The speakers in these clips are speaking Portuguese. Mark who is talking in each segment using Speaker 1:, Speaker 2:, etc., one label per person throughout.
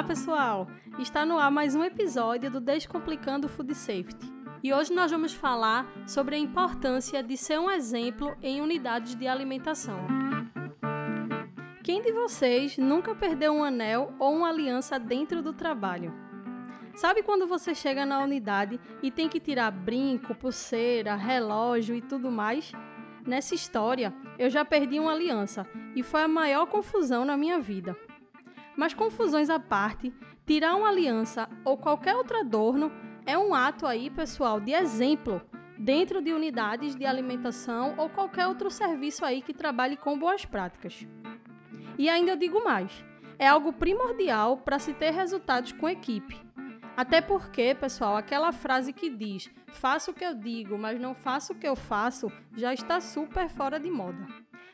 Speaker 1: Olá, pessoal! Está no ar mais um episódio do Descomplicando Food Safety. E hoje nós vamos falar sobre a importância de ser um exemplo em unidades de alimentação. Quem de vocês nunca perdeu um anel ou uma aliança dentro do trabalho? Sabe quando você chega na unidade e tem que tirar brinco, pulseira, relógio e tudo mais? Nessa história, eu já perdi uma aliança e foi a maior confusão na minha vida. Mas confusões à parte, tirar uma aliança ou qualquer outro adorno é um ato aí, pessoal, de exemplo dentro de unidades de alimentação ou qualquer outro serviço aí que trabalhe com boas práticas. E ainda eu digo mais, é algo primordial para se ter resultados com equipe. Até porque, pessoal, aquela frase que diz faço o que eu digo, mas não faço o que eu faço, já está super fora de moda.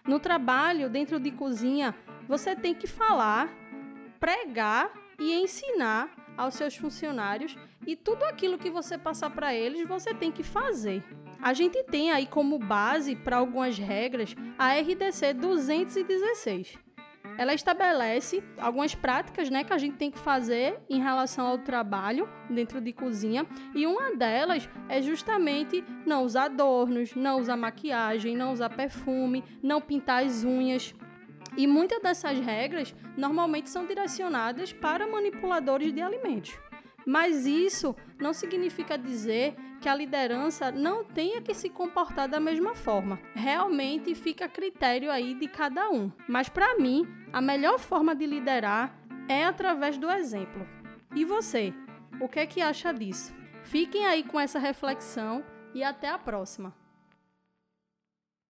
Speaker 1: No trabalho, dentro de cozinha, você tem que falar pregar e ensinar aos seus funcionários e tudo aquilo que você passar para eles, você tem que fazer. A gente tem aí como base para algumas regras a RDC 216. Ela estabelece algumas práticas né, que a gente tem que fazer em relação ao trabalho dentro de cozinha, e uma delas é justamente não usar adornos, não usar maquiagem, não usar perfume, não pintar as unhas. E muitas dessas regras normalmente são direcionadas para manipuladores de alimentos. Mas isso não significa dizer que a liderança não tenha que se comportar da mesma forma. Realmente fica a critério aí de cada um. Mas para mim, a melhor forma de liderar é através do exemplo. E você, o que é que acha disso? Fiquem aí com essa reflexão e até a próxima.